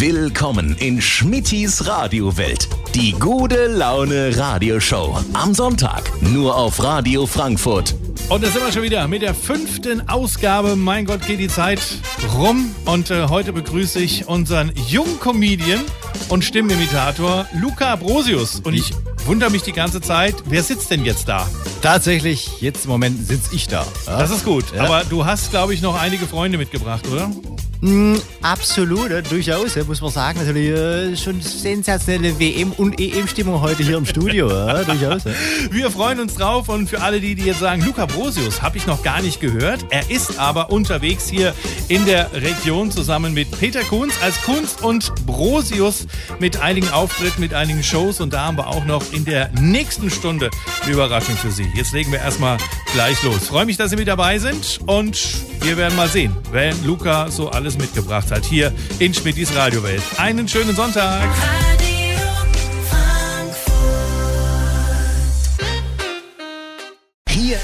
Willkommen in Schmittis Radiowelt. Die gute Laune Radioshow. Am Sonntag nur auf Radio Frankfurt. Und da sind wir schon wieder mit der fünften Ausgabe. Mein Gott, geht die Zeit rum. Und äh, heute begrüße ich unseren jungen Comedian und Stimmenimitator Luca Brosius. Und ich wundere mich die ganze Zeit, wer sitzt denn jetzt da? Tatsächlich, jetzt im Moment sitze ich da. Ja? Das ist gut. Ja. Aber du hast, glaube ich, noch einige Freunde mitgebracht, oder? Mm, absolut, durchaus, muss man sagen. Natürlich äh, schon sensationelle WM- und EM-Stimmung heute hier im Studio. Ja, durchaus. Ja. Wir freuen uns drauf und für alle die, die jetzt sagen, Luca Brosius habe ich noch gar nicht gehört. Er ist aber unterwegs hier in der Region zusammen mit Peter Kunz als Kunst und Brosius mit einigen Auftritten, mit einigen Shows und da haben wir auch noch in der nächsten Stunde eine Überraschung für Sie. Jetzt legen wir erstmal gleich los. Freue mich, dass Sie mit dabei sind und wir werden mal sehen, wenn Luca so alles mitgebracht hat hier in Schmittis Radiowelt. Einen schönen Sonntag.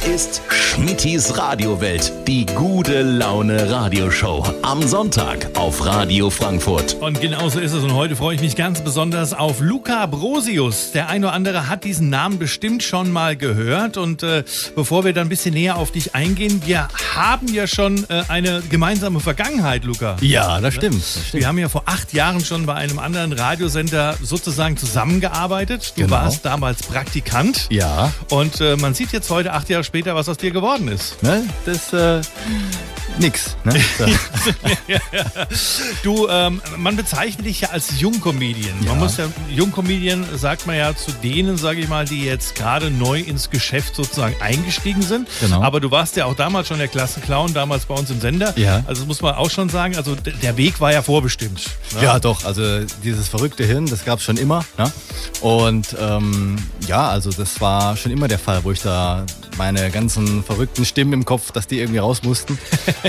Hier ist Schmittis Radiowelt. Die gute Laune Radioshow. Am Sonntag auf Radio Frankfurt. Und genauso ist es. Und heute freue ich mich ganz besonders auf Luca Brosius. Der eine oder andere hat diesen Namen bestimmt schon mal gehört. Und äh, bevor wir dann ein bisschen näher auf dich eingehen, wir haben ja schon äh, eine gemeinsame Vergangenheit, Luca. ja, das stimmt. Das stimmt. Wir haben ja vor acht Jahren schon bei einem anderen Radiosender sozusagen zusammengearbeitet. Du Genau. warst damals Praktikant. Ja, Und äh, man sieht jetzt heute, acht Jahre später, was aus dir geworden ist. ne, das äh, nix. Ne? So. Du, ähm, man bezeichnet dich ja als Jungcomedian. Ja. Man muss ja, Jungcomedian sagt man ja zu denen, sage ich mal, die jetzt gerade neu ins Geschäft sozusagen eingestiegen sind. Genau. Aber du warst ja auch damals schon der Klassenclown, damals bei uns im Sender. Ja. Also das muss man auch schon sagen, also der Weg war ja vorbestimmt. ne? Ja, doch. Also dieses verrückte Hirn, das gab es schon immer. Ne? Und ähm, ja, also das war schon immer der Fall, wo ich da meine ganzen verrückten Stimmen im Kopf, dass die irgendwie raus mussten.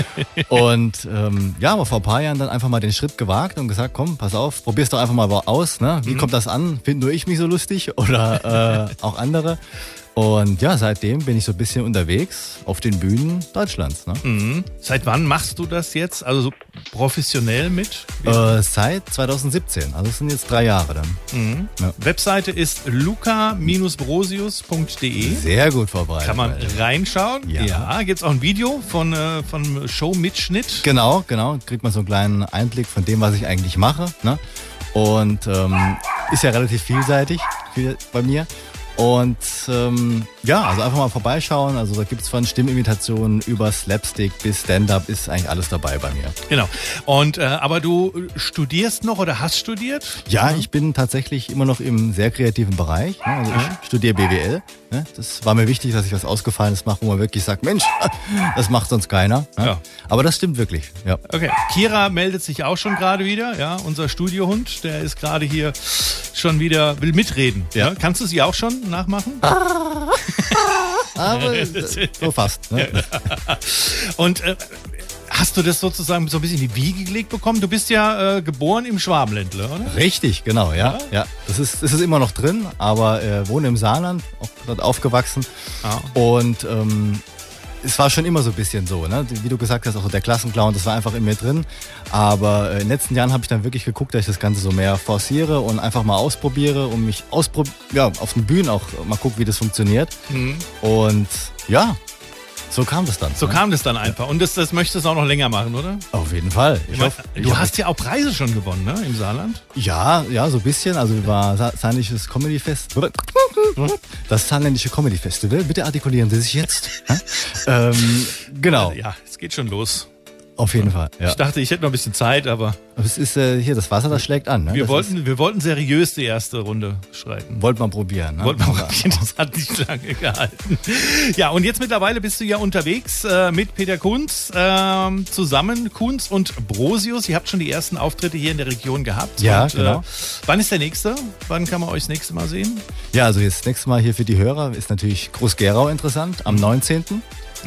und ähm, ja, aber vor ein paar Jahren dann einfach mal den Schritt gewagt und gesagt, komm, pass auf, probier's doch einfach mal aus. Ne? Wie kommt das an? Finden nur ich mich so lustig oder äh, auch andere? Und ja, seitdem bin ich so ein bisschen unterwegs auf den Bühnen Deutschlands. Ne? Mhm. Seit wann machst du das jetzt? Also so professionell mit? Äh, seit 2017, also es sind jetzt drei Jahre dann. Webseite ist luca-brosius.de. Sehr gut vorbereitet. Kann man reinschauen? Ja. Gibt es auch ein Video von, äh, von Show-Mitschnitt? Genau, genau. Kriegt man so einen kleinen Einblick von dem, was ich eigentlich mache. Ne? Und ähm, ist ja relativ vielseitig viel bei mir. Und ähm, ja, also einfach mal vorbeischauen. Also da gibt's von Stimmimitationen über Slapstick bis Stand-up ist eigentlich alles dabei bei mir. Genau. Und äh, aber du studierst noch oder hast studiert? Ja, ich bin tatsächlich immer noch im sehr kreativen Bereich. Ne? Also ich studiere BWL. Ne? Das war mir wichtig, dass ich was Ausgefallenes mache, wo man wirklich sagt, Mensch, das macht sonst keiner. Ne? Ja. Aber das stimmt wirklich. Ja. Okay. Kira meldet sich auch schon gerade wieder, ja, unser Studiohund, der ist gerade hier schon wieder will mitreden. Ja. Kannst du sie auch schon nachmachen? Aber so fast. Ne? Und äh, hast du das sozusagen so ein bisschen in die Wiege gelegt bekommen? Du bist ja äh, geboren im Schwabenländle, oder? Richtig, genau, ja. ja. Das, ist, das ist immer noch drin, aber äh, wohne im Saarland, auch dort aufgewachsen. Ah. Und ähm, es war schon immer so ein bisschen so, ne? wie du gesagt hast, auch so der Klassenclown, das war einfach in mir drin. Aber äh, in den letzten Jahren habe ich dann wirklich geguckt, dass ich das Ganze so mehr forciere und einfach mal ausprobiere und mich ausprob ja, auf den Bühnen auch mal gucke, wie das funktioniert. Und ja, so kam das dann. So ne? kam das dann einfach. Und das, das möchtest du auch noch länger machen, oder? Auf jeden Fall. Ich hoffe, du ich hast ja auch Preise schon gewonnen, ne? Im Saarland. Ja, ja, so ein bisschen. Also war Sa- Saarländisches Comedy Fest. Das Saarländische Comedy Festival. Bitte artikulieren Sie sich jetzt. Ähm, genau, Ja, es geht schon los. Auf jeden Fall. Ja. Ich dachte, ich hätte noch ein bisschen Zeit, aber Aber es ist äh, hier, das Wasser, das schlägt an. Ne? wir das wollten, wir wollten seriös die erste Runde schreiten. Ist, wollte man probieren. Ne? Wollten wir Aber- probieren, das hat nicht lange gehalten. Ja, und jetzt mittlerweile bist du ja unterwegs äh, mit Peter Kunz ähm, zusammen, Kunz und Brosius. Ihr habt schon die ersten Auftritte hier in der Region gehabt. Ja, und, genau. Äh, wann ist der nächste? Wann kann man euch das nächste Mal sehen? Ja, also jetzt nächstes Mal hier für die Hörer ist natürlich Groß-Gerau interessant am 19.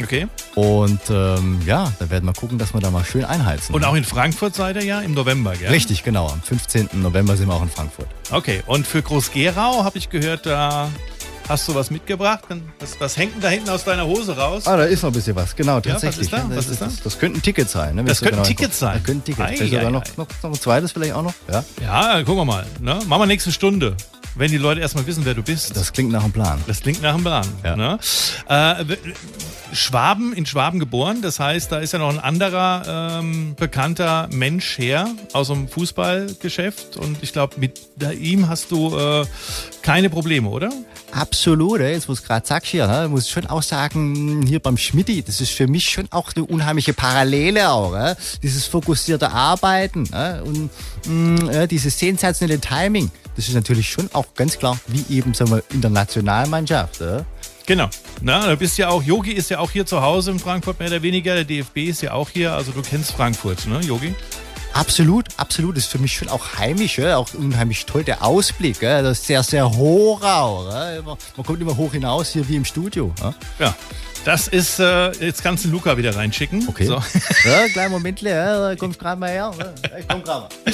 Okay. Und ähm, ja, da werden wir gucken, dass wir da mal schön einheizen. Und auch in Frankfurt seid ihr ja im November, gell? Richtig, genau. Am 15. November sind wir auch in Frankfurt. Okay, und für Groß-Gerau habe ich gehört, da Hast du was mitgebracht? Was, was hängt denn da hinten aus deiner Hose raus? Ah, da ist noch ein bisschen was, genau, was tatsächlich. ist da? Was Das, ist da? das, das könnte ein Ticket sein. Ne, Das könnten genau Tickets sein. Das könnte ein Ticket. Ei, ei, noch, noch, noch ein zweites vielleicht auch noch. Ja, Ja, gucken wir mal. Ne? Machen wir nächste Stunde, wenn die Leute erstmal wissen, wer du bist. das klingt nach einem Plan. Das klingt nach einem Plan. Ja. Ne? Äh, Schwaben, in Schwaben geboren. Das heißt, da ist ja noch ein anderer ähm, bekannter Mensch her aus dem Fußballgeschäft. Und ich glaube, mit ihm hast du äh, keine Probleme, oder? Absolut, ey. jetzt wo du gerade sagst hier, ne, muss ich schon auch sagen, hier beim Schmidti, das ist für mich schon auch eine unheimliche Parallele auch. Ne? Dieses fokussierte Arbeiten ne? und mh, ja, dieses sensationelle Timing, das ist natürlich schon auch ganz klar, wie eben sagen wir, in der Nationalmannschaft. Ne? Genau. Na, du bist ja auch, Yogi ist ja auch hier zu Hause in Frankfurt, mehr oder weniger. Der DFB ist ja auch hier. Also du kennst Frankfurt, ne, Yogi? Absolut, absolut. Das ist für mich schon auch heimisch, ja? auch unheimlich toll. Der Ausblick, ja? das ist sehr, sehr hoch auch. Ja? Man kommt immer hoch hinaus, hier wie im Studio. Ja? Das ist, äh, jetzt kannst du Luca wieder reinschicken. Okay. So. Ja, kleinen Moment, ja, kommst gerade mal her. Ich komm gerade mal.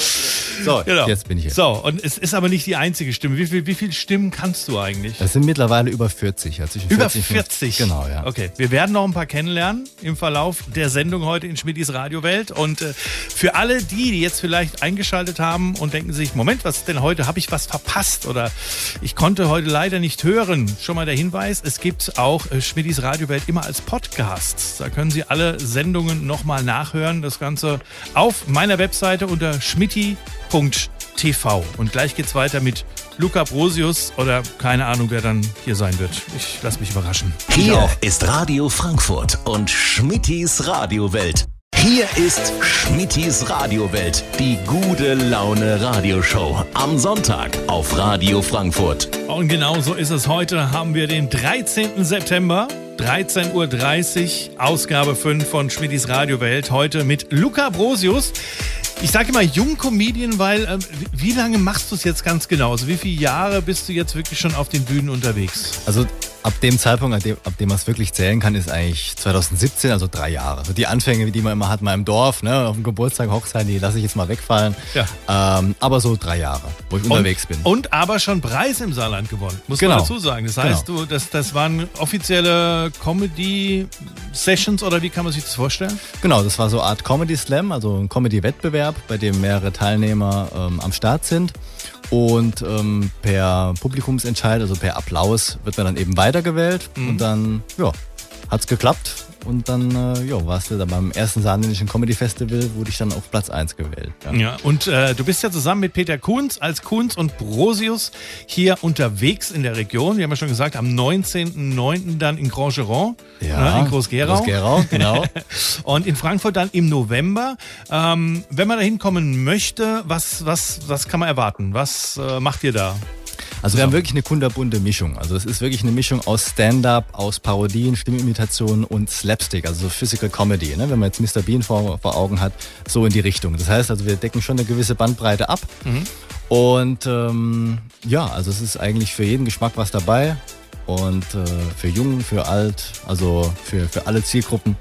So, Genau. jetzt bin ich hier. So, und es ist aber nicht die einzige Stimme. Wie viel, wie viel Stimmen kannst du eigentlich? Das sind mittlerweile über 40. Also Über 40. 40. Genau, ja. Okay, wir werden noch ein paar kennenlernen im Verlauf der Sendung heute in Schmidis Radiowelt. Und äh, für alle die, die jetzt vielleicht eingeschaltet haben und denken sich, Moment, was ist denn heute? Habe ich was verpasst? Oder ich konnte heute leider nicht hören. Schon mal der Hinweis, es gibt auch äh, Schmidis Radiowelt immer als Podcast. Da können Sie alle Sendungen nochmal nachhören. Das Ganze auf meiner Webseite unter schmitti.tv. Und gleich geht's weiter mit Luca Brosius oder keine Ahnung, wer dann hier sein wird. Ich lasse mich überraschen. Hier ist Radio Frankfurt und Schmittis Radiowelt. Hier ist Schmittis Radiowelt, die gute Laune Radioshow. Am Sonntag auf Radio Frankfurt. Und genau so ist es. Heute haben wir den 13. September, 13.30 Uhr, Ausgabe 5 von Schmidtis Radiowelt. Heute mit Luca Brosius. Ich sage immer Jungcomedian, weil wie wie lange machst du es jetzt ganz genau? Also wie viele Jahre bist du jetzt wirklich schon auf den Bühnen unterwegs? Also ab dem Zeitpunkt, ab dem, ab dem man es wirklich zählen kann, ist eigentlich 2017, also drei Jahre. Also die Anfänge, die man immer hat, mal im Dorf, ne, auf dem Geburtstag, Hochzeit, die lasse ich jetzt mal wegfallen. Ja. Ähm, aber so drei Jahre, wo ich unterwegs bin. Und aber schon Preis im Saarland gewonnen, muss Genau. man dazu sagen. Das heißt, du, das, das waren offizielle Comedy-Sessions oder wie kann man sich das vorstellen? Genau, das war so eine Art Comedy Slam, also ein Comedy-Wettbewerb, bei dem mehrere Teilnehmer ähm, am Start sind. Und ähm, per Publikumsentscheid, also per Applaus, wird man dann eben weitergewählt. Und dann, ja, hat's geklappt. Und dann, äh, ja, warst du da beim ersten saarländischen Comedy Festival, wurde ich dann auf Platz 1 gewählt. Ja. Ja, und äh, du bist ja zusammen mit Peter Kunz als Kunz und Brosius hier unterwegs in der Region. Wir haben ja schon gesagt, am 19.09. dann in Grand Giron, ne, in Groß-Gerau. Groß-Gerau, genau. Und in Frankfurt dann im November. Ähm, wenn man da hinkommen möchte, was, was, was kann man erwarten? Was äh, macht ihr da? Also wir haben wirklich eine kunterbunte Mischung. Also es ist wirklich eine Mischung aus Stand-up, aus Parodien, Stimmimitationen und Slapstick, also so Physical Comedy. Ne? Wenn man jetzt Mr. Bean vor, vor Augen hat, so in die Richtung. Das heißt also, wir decken schon eine gewisse Bandbreite ab. Und ähm, ja, also es ist eigentlich für jeden Geschmack was dabei. Und äh, für jung, für alt, also für, für alle Zielgruppen.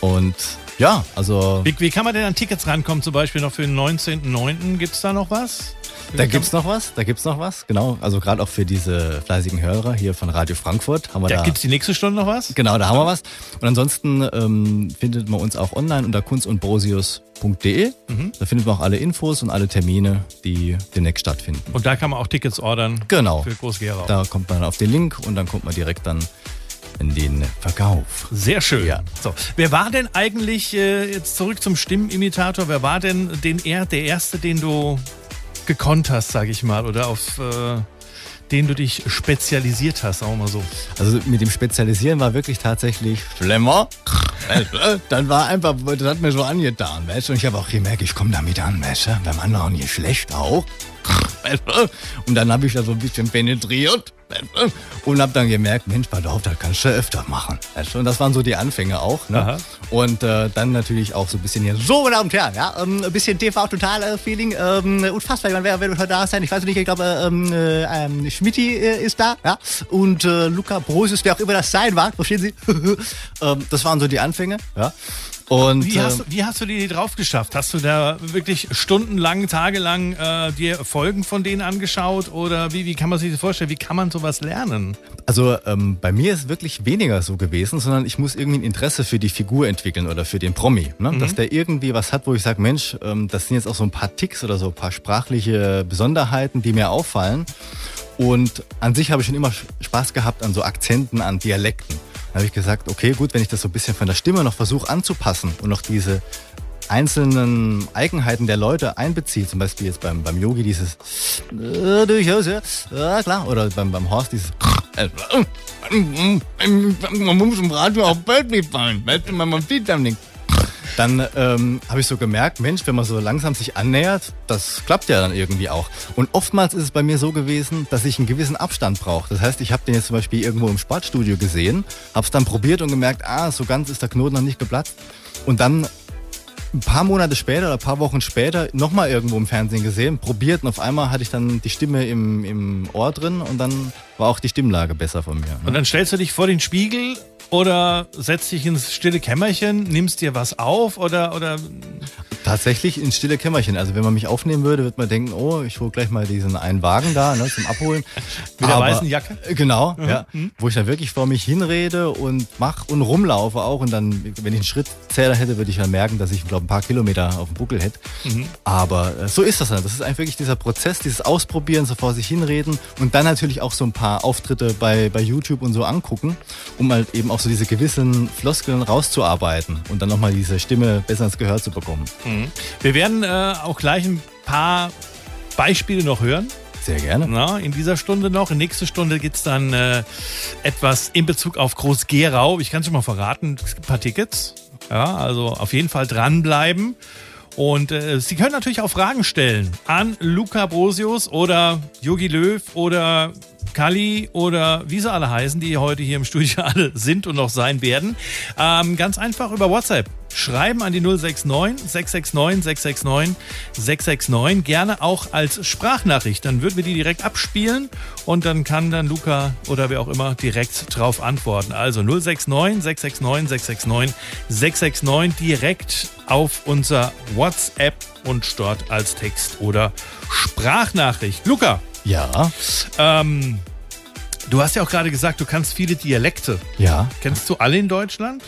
Und ja, also Wie, wie kann man denn an Tickets rankommen, zum Beispiel noch für den 19.09.? Gibt es da noch was? Da gibt's noch was, da gibt's noch was, genau. Also gerade auch für diese fleißigen Hörer hier von Radio Frankfurt haben wir Da da. gibt's die nächste Stunde noch was? Genau, da haben wir was. Und ansonsten ähm, findet man uns auch online unter kunstundbrosius.de. Mhm. Da findet man auch alle Infos und alle Termine, die demnächst stattfinden. Und da kann man auch Tickets ordern Genau. für Groß-Gerau. Da kommt man auf den Link und dann kommt man direkt dann in den Verkauf. Sehr schön. Ja. So, wer war denn eigentlich, äh, jetzt zurück zum Stimmenimitator, wer war denn den, er, der Erste, den du gekonnt hast, sage ich mal, oder auf äh, den du dich spezialisiert hast, wir mal so? Also mit dem Spezialisieren war wirklich tatsächlich schlimmer. Dann war einfach, das hat mir so angetan, weißt du. Und ich habe auch gemerkt, ich komme damit an, weißt du. Beim anderen nicht schlecht auch. Und dann habe ich da so ein bisschen penetriert. Und habe dann gemerkt, Mensch, pass auf, das kannst du öfter machen. Weißt du? Und das waren so die Anfänge auch. Ne? Und äh, dann natürlich auch so ein bisschen hier, so meine Damen und Herren, ja, ähm, ein bisschen TV-Total-Feeling. Ähm, unfassbar, ich meine, wer, wer wird heute da sein? Ich weiß nicht, ich glaube, ähm, äh, ähm, Schmidti äh, ist da, ja. Und äh, Luca Brosius, wer auch immer das sein mag, verstehen Sie? ähm, das waren so die Anfänge, ja. Und Wie hast, äh, du- wie hast du die drauf geschafft? Hast du da wirklich stundenlang, tagelang äh, dir Folgen von denen angeschaut? Oder wie, wie kann man sich das vorstellen? Wie kann man sowas sowas lernen? Also ähm, bei mir ist wirklich weniger so gewesen, sondern ich muss irgendwie ein Interesse für die Figur entwickeln oder für den Promi. Ne? Dass der irgendwie was hat, wo ich sage, Mensch, ähm, das sind jetzt auch so ein paar Ticks oder so ein paar sprachliche Besonderheiten, die mir auffallen. Und an sich habe ich schon immer Spaß gehabt an so Akzenten, an Dialekten. Da habe ich gesagt, okay, gut, wenn ich das so ein bisschen von der Stimme noch versuche anzupassen und noch diese einzelnen Eigenheiten der Leute einbeziehe, zum Beispiel jetzt beim, beim Yogi dieses äh, durchaus, ja, ja klar, oder beim, beim Horst dieses man muss im Radio auch Bild fallen, weißt du, man sieht dann nicht. Dann ähm, habe ich so gemerkt, Mensch, wenn man so langsam sich annähert, das klappt ja dann irgendwie auch. Und oftmals ist es bei mir so gewesen, dass ich einen gewissen Abstand brauche. Das heißt, ich habe den jetzt zum Beispiel irgendwo im Sportstudio gesehen, habe es dann probiert und gemerkt, ah, so ganz ist der Knoten noch nicht geplatzt. Und dann ein paar Monate später oder ein paar Wochen später nochmal irgendwo im Fernsehen gesehen, probiert und auf einmal hatte ich dann die Stimme im, im Ohr drin und dann war auch die Stimmlage besser von mir. Und Ne? dann stellst du dich vor den Spiegel oder setzt dich ins stille Kämmerchen, nimmst dir was auf oder, oder Tatsächlich ins stille Kämmerchen. Also wenn man mich aufnehmen würde, würde man denken, oh, ich hole gleich mal diesen einen Wagen da ne, zum Abholen. Mit der weißen Jacke? Genau, ja. Wo ich dann wirklich vor mich hinrede und mach und rumlaufe auch. Und dann, wenn ich einen Schrittzähler hätte, würde ich dann merken, dass ich, glaube ein paar Kilometer auf dem Buckel hätte. Aber äh, so ist das dann. Das ist einfach wirklich dieser Prozess, dieses Ausprobieren, so vor sich hinreden und dann natürlich auch so ein paar Auftritte bei, bei YouTube und so angucken, um halt eben auch so diese gewissen Floskeln rauszuarbeiten und dann nochmal diese Stimme besser ins Gehör zu bekommen. wir werden äh, auch gleich ein paar Beispiele noch hören. Sehr gerne. Na, in dieser Stunde noch. In nächste Stunde gibt's dann äh, etwas in Bezug auf Groß-Gerau. Ich kann schon mal verraten, es gibt ein paar Tickets. Ja, also auf jeden Fall dranbleiben. Und äh, Sie können natürlich auch Fragen stellen an Luca Brosius oder Yogi Löw oder Kali oder wie sie alle heißen, die heute hier im Studio alle sind und noch sein werden. Ähm, ganz einfach über WhatsApp. Schreiben an die 069 669 669 669. Gerne auch als Sprachnachricht. Dann würden wir die direkt abspielen und dann kann dann Luca oder wer auch immer direkt drauf antworten. Also 069 669 669 669 direkt auf unser WhatsApp und dort als Text oder Sprachnachricht. Luca, Ja, ähm, du hast ja auch gerade gesagt, du kannst viele Dialekte. ja. Kennst du alle in Deutschland?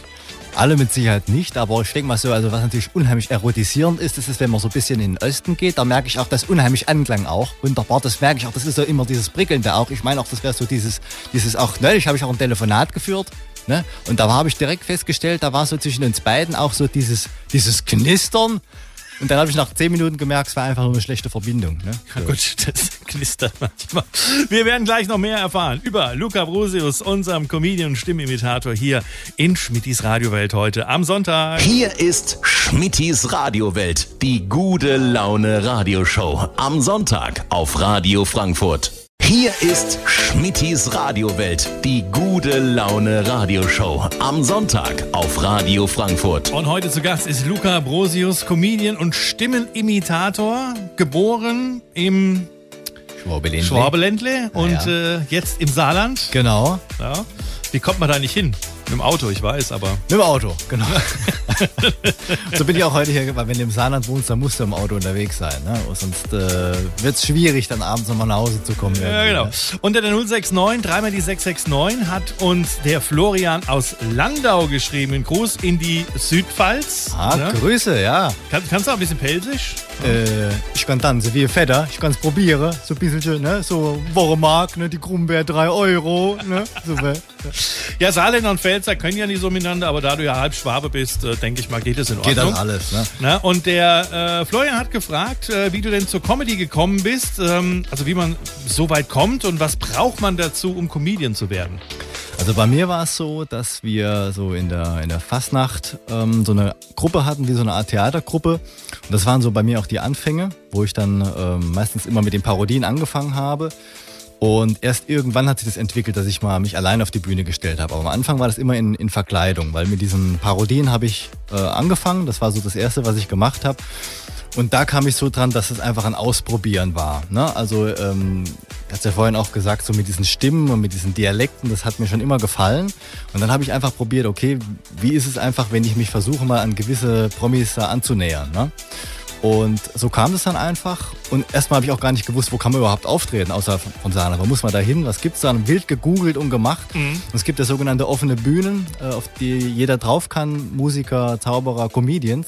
Alle mit Sicherheit nicht, aber ich denke mal so, also was natürlich unheimlich erotisierend ist, das ist, wenn man so ein bisschen in den Osten geht, da merke ich auch das unheimlich Anklang auch. Wunderbar, das merke ich auch, das ist so immer dieses Prickelnde auch. Ich meine auch, das wäre so dieses, dieses auch, neulich habe ich auch ein Telefonat geführt, ne? Und da habe ich direkt festgestellt, da war so zwischen uns beiden auch so dieses, dieses Knistern. Und dann habe ich nach zehn Minuten gemerkt, es war einfach nur eine schlechte Verbindung. Ne? Ja, gut, das knistert manchmal. Wir werden gleich noch mehr erfahren über Luca Brosius, unserem Comedian und Stimmimitator hier in Schmittis Radiowelt heute am Sonntag. Hier ist Schmittis Radiowelt, die gute Laune Radioshow. Am Sonntag auf Radio Frankfurt. Hier ist Schmittis Radiowelt, die gute Laune Radioshow. Am Sonntag auf Radio Frankfurt. Und heute zu Gast ist Luca Brosius, Comedian und Stimmenimitator, geboren im Schwabeländle. Schwabeländle und ja. äh, jetzt im Saarland. Genau. Ja. Wie kommt man da nicht hin? Mit dem Auto, ich weiß, aber. Mit dem Auto, genau. so bin ich auch heute hier, weil wenn du im Saarland wohnst, dann musst du im Auto unterwegs sein. Ne? Sonst äh, wird es schwierig, dann abends nochmal nach Hause zu kommen. Ja, genau. ne? Unter der 069, dreimal die 669, hat uns der Florian aus Landau geschrieben. Ein Gruß in die Südpfalz. Ah, Ne? Grüße, ja. Kann, kannst du auch ein bisschen Pelsisch? Äh, ich kann tanzen wie ein Vetter, ich kann es probieren. So ein bisschen, ne? so Wochenmark, ne? die Krummbeer 3 Euro. Ne? Super. Ja, Saarländer und Pfälzer können ja nicht so miteinander, aber da du ja halb Schwabe bist, äh, denke ich mal, geht es in Ordnung. Geht das alles. Ne? Na, und der äh, Florian hat gefragt, äh, wie du denn zur Comedy gekommen bist, ähm, also wie man so weit kommt und was braucht man dazu, um Comedian zu werden? Also bei mir war es so, dass wir so in der, in der Fastnacht ähm, so eine Gruppe hatten, wie so eine Art Theatergruppe. Und das waren so bei mir auch die Anfänge, wo ich dann ähm, meistens immer mit den Parodien angefangen habe. Und erst irgendwann hat sich das entwickelt, dass ich mal mich allein auf die Bühne gestellt habe. Aber am Anfang war das immer in, in Verkleidung, weil mit diesen Parodien habe ich äh, angefangen. Das war so das Erste, was ich gemacht habe. Und da kam ich so dran, dass es einfach ein Ausprobieren war. Ne? Also, ähm, hast ja vorhin auch gesagt, so mit diesen Stimmen und mit diesen Dialekten, das hat mir schon immer gefallen. Und dann habe ich einfach probiert, okay, wie ist es einfach, wenn ich mich versuche, mal an gewisse Promis da anzunähern. Ne? Und so kam das dann einfach. Und erstmal habe ich auch gar nicht gewusst, wo kann man überhaupt auftreten, außer von Sana. Wo muss man da hin? Was gibt's dann? Wild gegoogelt und gemacht. Und es gibt ja sogenannte offene Bühnen, äh, auf die jeder drauf kann. Musiker, Zauberer, Comedians.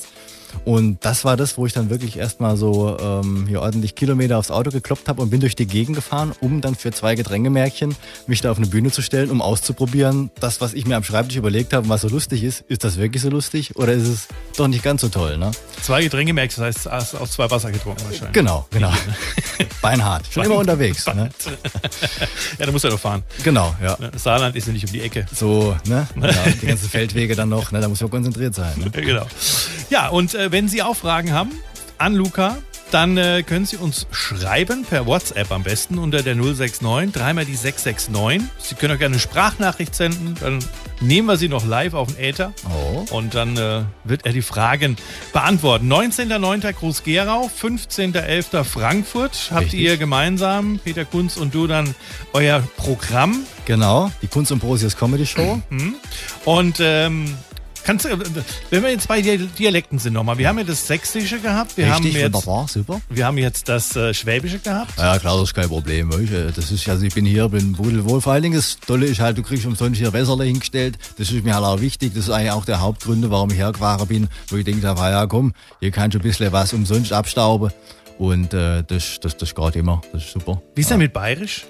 Und das war das, wo ich dann wirklich erstmal so ähm, hier ordentlich Kilometer aufs Auto gekloppt habe und bin durch die Gegend gefahren, um dann für zwei Geträngemärkchen mich da auf eine Bühne zu stellen, um auszuprobieren, das, was ich mir am Schreibtisch überlegt habe, was so lustig ist, ist das wirklich so lustig oder ist es doch nicht ganz so toll, ne? Zwei Getränke merkst, das heißt, auch zwei Wasser getrunken wahrscheinlich. Genau, genau. Beinhart. Schon immer unterwegs, ne? Ja, da musst du ja doch fahren. Genau, ja. Das Saarland ist ja nicht um die Ecke. So, ne? Ja, die ganzen Feldwege dann noch, ne? Da muss man konzentriert sein. Ne? Genau. Ja, und äh, wenn Sie auch Fragen haben an Luca, dann äh, können Sie uns schreiben, per WhatsApp am besten, unter der 069, dreimal die 669. Sie können auch gerne eine Sprachnachricht senden, dann nehmen wir sie noch live auf den Äther. Oh. Und dann äh, wird er die Fragen beantworten. 19.09. Groß-Gerau, 15.11. Frankfurt. Habt Richtig. ihr gemeinsam, Peter Kunz und du, dann euer Programm. Genau, die Kunst und Prosius Comedy Show. Und ähm, kannst du, wenn wir zwei Dia- Dialekten sind nochmal, wir haben ja das Sächsische gehabt, wir, haben Richtig, jetzt, wunderbar, super. wir haben jetzt das äh, Schwäbische gehabt. Ja, klar, das ist kein Problem. Du. Das ist, also ich bin hier, bin pudelwohl. Vor allen Dingen, das Tolle ist halt, du kriegst umsonst hier Wässerle hingestellt. Das ist mir halt auch wichtig. Das ist eigentlich auch der Hauptgründe, warum ich hergefahren bin. Wo ich denke, ah, ja komm, hier kannst du ein bisschen was umsonst abstauben. Und äh, das, das, das geht immer. Das ist super. Wie ist denn mit Bayerisch?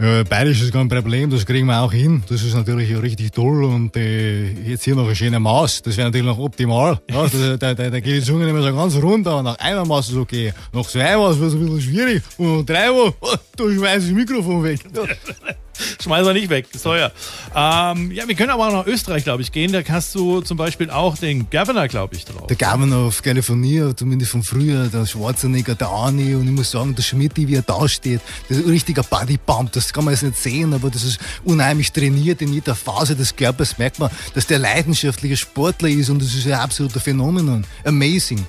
Ja, Bayerisch ist kein Problem, das kriegen wir auch hin. Das ist natürlich richtig toll und äh, jetzt hier noch ein schöner Maß, das wäre natürlich noch optimal. Ja, das, da, da, da geht die Zunge nicht mehr so ganz runter nach einem Maß ist es okay. Nach zwei Maß wird es ein bisschen schwierig und nach drei Maß, oh, da schmeiß ich das Mikrofon weg. Ja. Schmeiß wir nicht weg, ist teuer. Ähm, ja, wir können aber auch nach Österreich, glaube ich, gehen. Da hast du zum Beispiel auch den Governor, glaube ich, drauf. Der Governor of California, zumindest von früher, der Schwarzenegger, der Arnie und ich muss sagen, der Schmidt, wie er da steht, das ist ein richtiger Bodypump, das kann man jetzt nicht sehen, aber das ist unheimlich trainiert in jeder Phase des Körpers, merkt man, dass der leidenschaftliche Sportler ist und das ist ein absoluter Phänomenon. Amazing.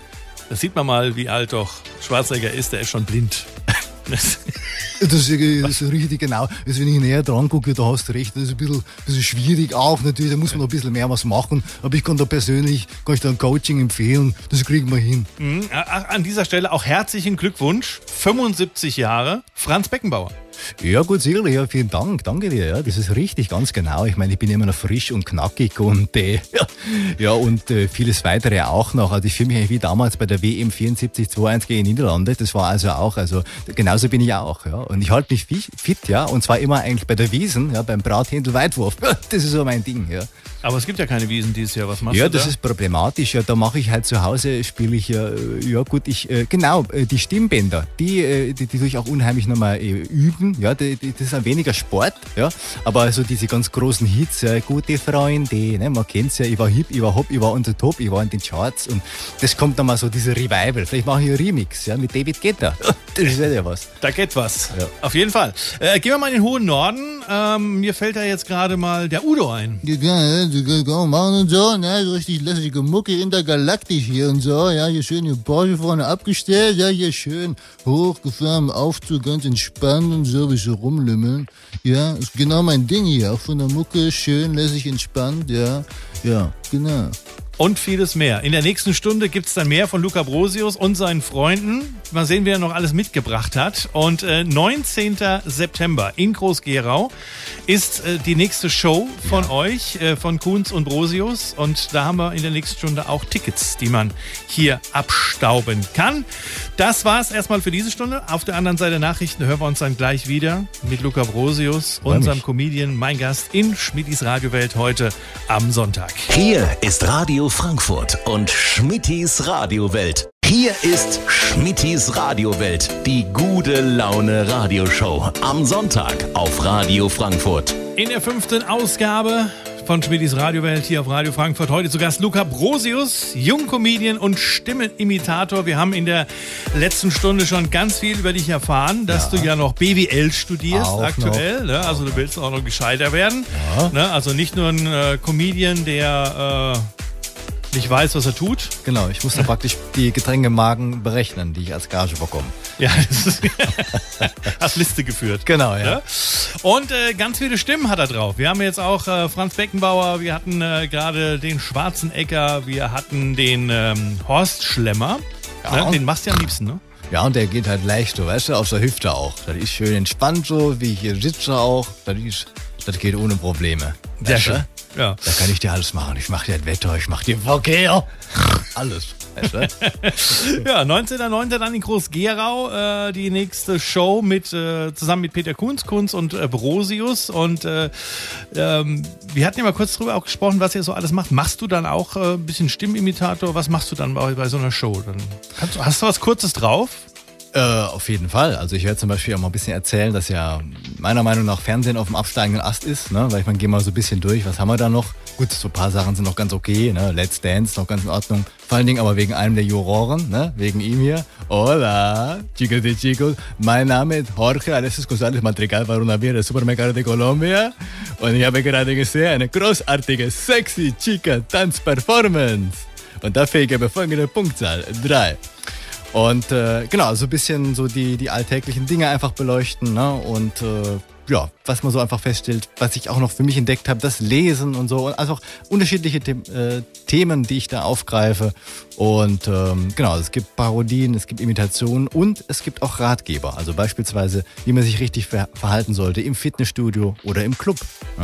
Da sieht man mal, wie alt doch Schwarzenegger ist. Der ist schon blind. Das- Das ist, das ist richtig genau. Also wenn ich näher dran gucke, da hast du recht, das ist ein bisschen, bisschen schwierig auch natürlich, da muss man noch ein bisschen mehr was machen, aber ich kann da persönlich, kann ich da ein Coaching empfehlen, das kriegen wir hin. Mhm. An dieser Stelle auch herzlichen Glückwunsch. 75 Jahre. Franz Beckenbauer. Ja, gut, sicherlich. Ja, vielen Dank. Danke dir. Ja, das ist richtig, ganz genau. Ich meine, ich bin immer noch frisch und knackig und, äh, ja, und äh, vieles weitere auch noch. Also ich fühle mich wie damals bei der WM 74-2-1 gegen Niederlande. Das war also auch, also genauso bin ich auch. Ja. Und ich halte mich fi- fit, ja, und zwar immer eigentlich bei der Wiesen, ja, beim Brathändel-Weitwurf. Das ist so mein Ding, ja. Aber es gibt ja keine Wiesen dieses Jahr. Was machst Ja, du da? das ist problematisch. Ja, da mache ich halt zu Hause, spiele ich ja, äh, ja gut, ich, äh, genau, äh, die Stimmbänder, die, die, die tue ich auch unheimlich nochmal üben. Ja, die, die, das ist ein weniger Sport, ja, aber also diese ganz großen Hits, äh, gute Freunde, ne, man kennt's ja, ich war hip, ich war hopp, ich war on the top, ich war in den Charts und das kommt dann mal so, diese Revival. Vielleicht mache ich einen Remix, ja, mit David Guetta. Das wäre ja was. Da geht was. Ja. Auf jeden Fall. Äh, gehen wir mal in den hohen Norden. Ähm, mir fällt da jetzt gerade mal der Udo ein. Machen und so, ne, so richtig lässige Mucke intergalaktisch hier und so, ja, hier schön hier Porsche vorne abgestellt, ja, hier schön hochgefahren, Aufzug, ganz entspannt und so, wie so rumlümmeln, ja, ist genau mein Ding hier, auch von der Mucke, schön, lässig, entspannt, ja, ja, genau. Und vieles mehr. In der nächsten Stunde gibt's dann mehr von Luca Brosius und seinen Freunden. Mal sehen, wer noch alles mitgebracht hat. Und äh, 19. September in Groß-Gerau ist äh, die nächste Show von euch, äh, von Kunz und Brosius. Und da haben wir in der nächsten Stunde auch Tickets, die man hier abstauben kann. Das war's erstmal für diese Stunde. Auf der anderen Seite der Nachrichten hören wir uns dann gleich wieder mit Luca Brosius, unserem mich. Comedian, mein Gast in Schmidis Radiowelt heute am Sonntag. Hier ist Radio Frankfurt und Schmittis Radiowelt. Hier ist Schmittis Radiowelt, die gute Laune Radioshow. Am Sonntag auf Radio Frankfurt. In der fünften Ausgabe von Schmidis Radiowelt hier auf Radio Frankfurt. Heute zu Gast Luca Brosius, Jungcomedian und Stimmenimitator. Wir haben in der letzten Stunde schon ganz viel über dich erfahren, dass du ja noch BWL studierst Auch aktuell. Ne? Also du willst auch noch gescheiter werden. Ne? Also nicht nur ein äh, Comedian, der äh, nicht weiß, was er tut. Genau, ich muss da praktisch die Getränkemarken berechnen, die ich als Gage bekomme. Ja, das ist, hast Liste geführt. Genau, Ja? Und äh, ganz viele Stimmen hat er drauf. Wir haben jetzt auch äh, Franz Beckenbauer, wir hatten äh, gerade den Schwarzenegger, wir hatten den ähm, Horst Schlemmer. Ja. Ne? Den machst du ja am liebsten, ne? Ja, und der geht halt leicht, so, weißt du, aus der Hüfte auch. Das ist schön entspannt so, wie ich hier sitze auch. Das, ist, das geht ohne Probleme. Sehr schön. Ja. Da kann ich dir alles machen. Ich mache dir das Wetter, ich mache dir Verkehr. Alles. Ja, 19.09. dann in Groß-Gerau äh, die nächste Show mit äh, zusammen mit Peter Kunz, Kunz und äh, Brosius. Und äh, ähm, wir hatten ja mal kurz drüber auch gesprochen, was ihr so alles macht. Machst du dann auch äh, ein bisschen Stimmimitator? Was machst du dann bei, bei so einer Show? Dann kannst, hast du was Kurzes drauf? Äh, auf jeden Fall. Also ich werde zum Beispiel auch mal ein bisschen erzählen, dass ja meiner Meinung nach Fernsehen auf dem absteigenden Ast ist, ne? Weil ich meine, gehen mal so ein bisschen durch, was haben wir da noch? Gut, so ein paar Sachen sind noch ganz okay, ne? Let's Dance noch ganz in Ordnung. Vor allen Dingen aber wegen einem der Juroren, ne? Wegen ihm hier. Hola, chicos y chicos. Mein Name ist Jorge Alexis González Madrigal Barunavir, der Supermercado de Colombia. Und ich habe gerade gesehen, eine großartige, sexy, chica Tanzperformance. Und dafür gebe ich folgende Punktzahl. Drei. Und äh, genau, so ein bisschen so die, die alltäglichen Dinge einfach beleuchten. Ne? Und äh, ja, was man so einfach feststellt, was ich auch noch für mich entdeckt habe, das Lesen und so. Und einfach unterschiedliche The äh, Themen, die ich da aufgreife. Und ähm, genau, es gibt Parodien, es gibt Imitationen und es gibt auch Ratgeber. Also beispielsweise, wie man sich richtig ver verhalten sollte im Fitnessstudio oder im Club. Ne?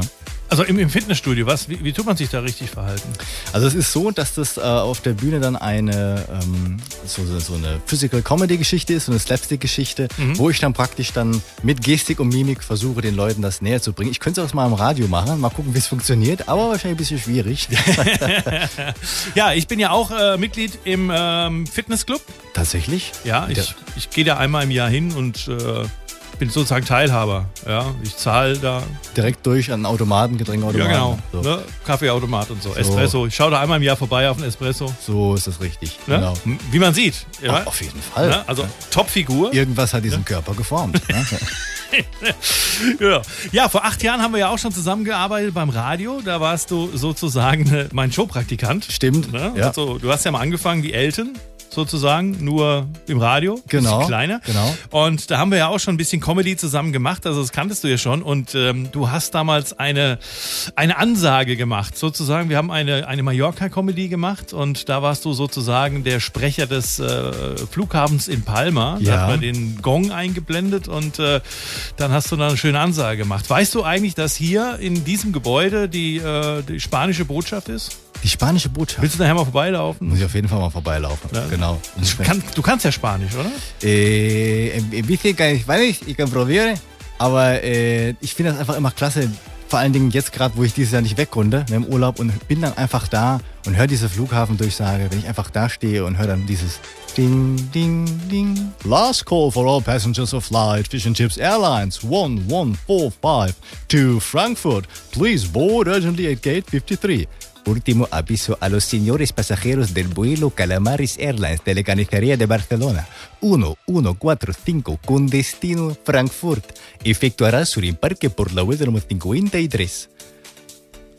Also im, im Fitnessstudio, was? Wie, wie tut man sich da richtig verhalten? Also es ist so, dass das äh, auf der Bühne dann eine ähm, so, so, eine Physical Comedy Geschichte ist, so eine Slapstick Geschichte, wo ich dann praktisch dann mit Gestik und Mimik versuche, den Leuten das näher zu bringen. Ich könnte es auch mal im Radio machen, mal gucken, wie es funktioniert, aber wahrscheinlich ein bisschen schwierig. Ja, ich bin ja auch äh, Mitglied im ähm, Fitnessclub. Tatsächlich? Ja, ich, ich gehe da einmal im Jahr hin und äh, bin sozusagen Teilhaber. Ja, ich zahle da. Direkt durch an Automaten, Ja, Getränkautomaten. genau. So. Ne? Kaffeeautomat und so. Espresso. Ich schaue da einmal im Jahr vorbei auf einen Espresso. so ist das richtig. Ne? Genau. Wie man sieht. Ja? Ach, auf jeden Fall. Ne? Also Topfigur. Irgendwas hat diesen Körper geformt. ne? Ja. ja, vor acht Jahren haben wir ja auch schon zusammengearbeitet beim Radio. Da warst du sozusagen äh, mein Showpraktikant. Stimmt. Ne? Ja. Also, du hast ja mal angefangen wie Elton, sozusagen, nur im Radio. Genau, kleiner. genau. Und da haben wir ja auch schon ein bisschen Comedy zusammen gemacht. Also, das kanntest du ja schon. Und ähm, du hast damals eine, eine Ansage gemacht, sozusagen. Wir haben eine, eine Mallorca-Comedy gemacht und da warst du sozusagen der Sprecher des äh, Flughafens in Palma. Da Ja. hat man den Gong eingeblendet und äh, dann hast du da eine schöne Ansage gemacht. Weißt du eigentlich, dass hier in diesem Gebäude die, äh, die spanische Botschaft ist? Die spanische Botschaft. Willst du nachher mal vorbeilaufen? Muss ich auf jeden Fall mal vorbeilaufen. Ja. Genau. Du, kann, du kannst ja Spanisch, oder? Äh, ein bisschen kann ich, weiß ich, ich kann probieren, aber äh, ich finde das einfach immer klasse. Vor allen Dingen jetzt gerade, wo ich dieses Jahr nicht weg konnte, ne, im Urlaub und bin dann einfach da und höre diese Flughafendurchsage, wenn ich einfach da stehe und höre dann dieses Ding, Ding, Ding. Last call for all passengers of flight Fish and Chips Airlines 1145 to Frankfurt. Please board urgently at gate 53. Último aviso a los señores pasajeros del vuelo Calamaris Airlines de la Carnicería de Barcelona 1145 con destino Frankfurt. Efectuará su embarque por la vuelta número 53.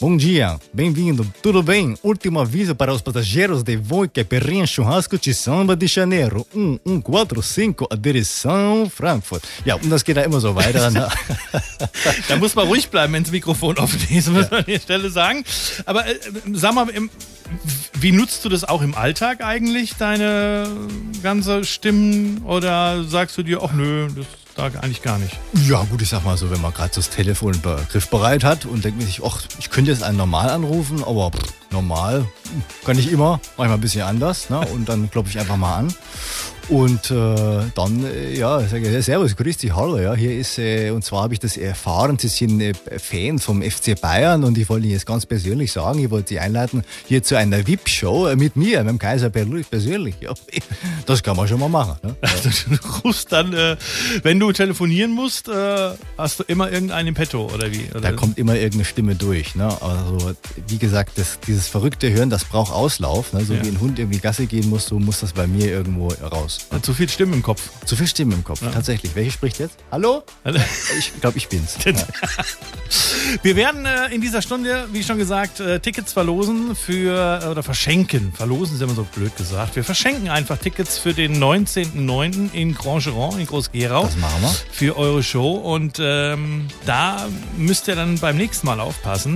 Bom dia, bem-vindo, tudo bem? Último aviso para os passageiros de voo que Perrinha Churrasco de Samba de Janeiro 1145, a direção Frankfurt. Ja, und das geht da immer so weiter. Ne? Da muss man ruhig bleiben, wenn das Mikrofon offen ist, muss man an der Stelle sagen. Aber äh, sag mal, im, wie nutzt du das auch im Alltag eigentlich, deine ganze Stimmen? Oder sagst du dir, ach nö, das da eigentlich gar nicht? Ja, gut, ich sag mal so, wenn man gerade das Telefon be- griffbereit hat und denkt sich, ach, ich könnte jetzt einen normal anrufen, aber pff, normal hm, kann ich immer, manchmal ein bisschen anders, ne? Und dann klopfe ich einfach mal an. Und äh, dann, äh, ja, sage ich, ja, Servus, grüß dich, hallo, ja, hier ist, äh, und zwar habe ich das erfahren, Sie sind äh, Fan vom FC Bayern und ich wollte Ihnen jetzt ganz persönlich sagen, ich wollte Sie einladen hier zu einer VIP-Show äh, mit mir, mit dem Kaiser persönlich. Ja, das kann man schon mal machen. Ne? Ja. Du rufst dann, äh, wenn du telefonieren musst, hast du immer irgendeinen im Petto oder wie? Oder? Da kommt immer irgendeine Stimme durch. Ne? Also, wie gesagt, das, dieses verrückte Hören, das braucht Auslauf. Ne? So Ja. wie ein Hund irgendwie Gasse gehen muss, so muss das bei mir irgendwo raus. Äh, Zu viel Stimmen im Kopf. Zu viel Stimmen im Kopf, tatsächlich. Welche spricht jetzt? Hallo? Also, Ich glaube, ich bin's. Ja. Wir werden äh, in dieser Stunde, wie schon gesagt, äh, Tickets verlosen für, äh, oder verschenken. Verlosen ist immer so blöd gesagt. Wir verschenken einfach Tickets für den 19.09. in Grand Giron in Groß-Gerau. Das machen wir. Für eure Show. Und ähm, da müsst ihr dann beim nächsten Mal aufpassen,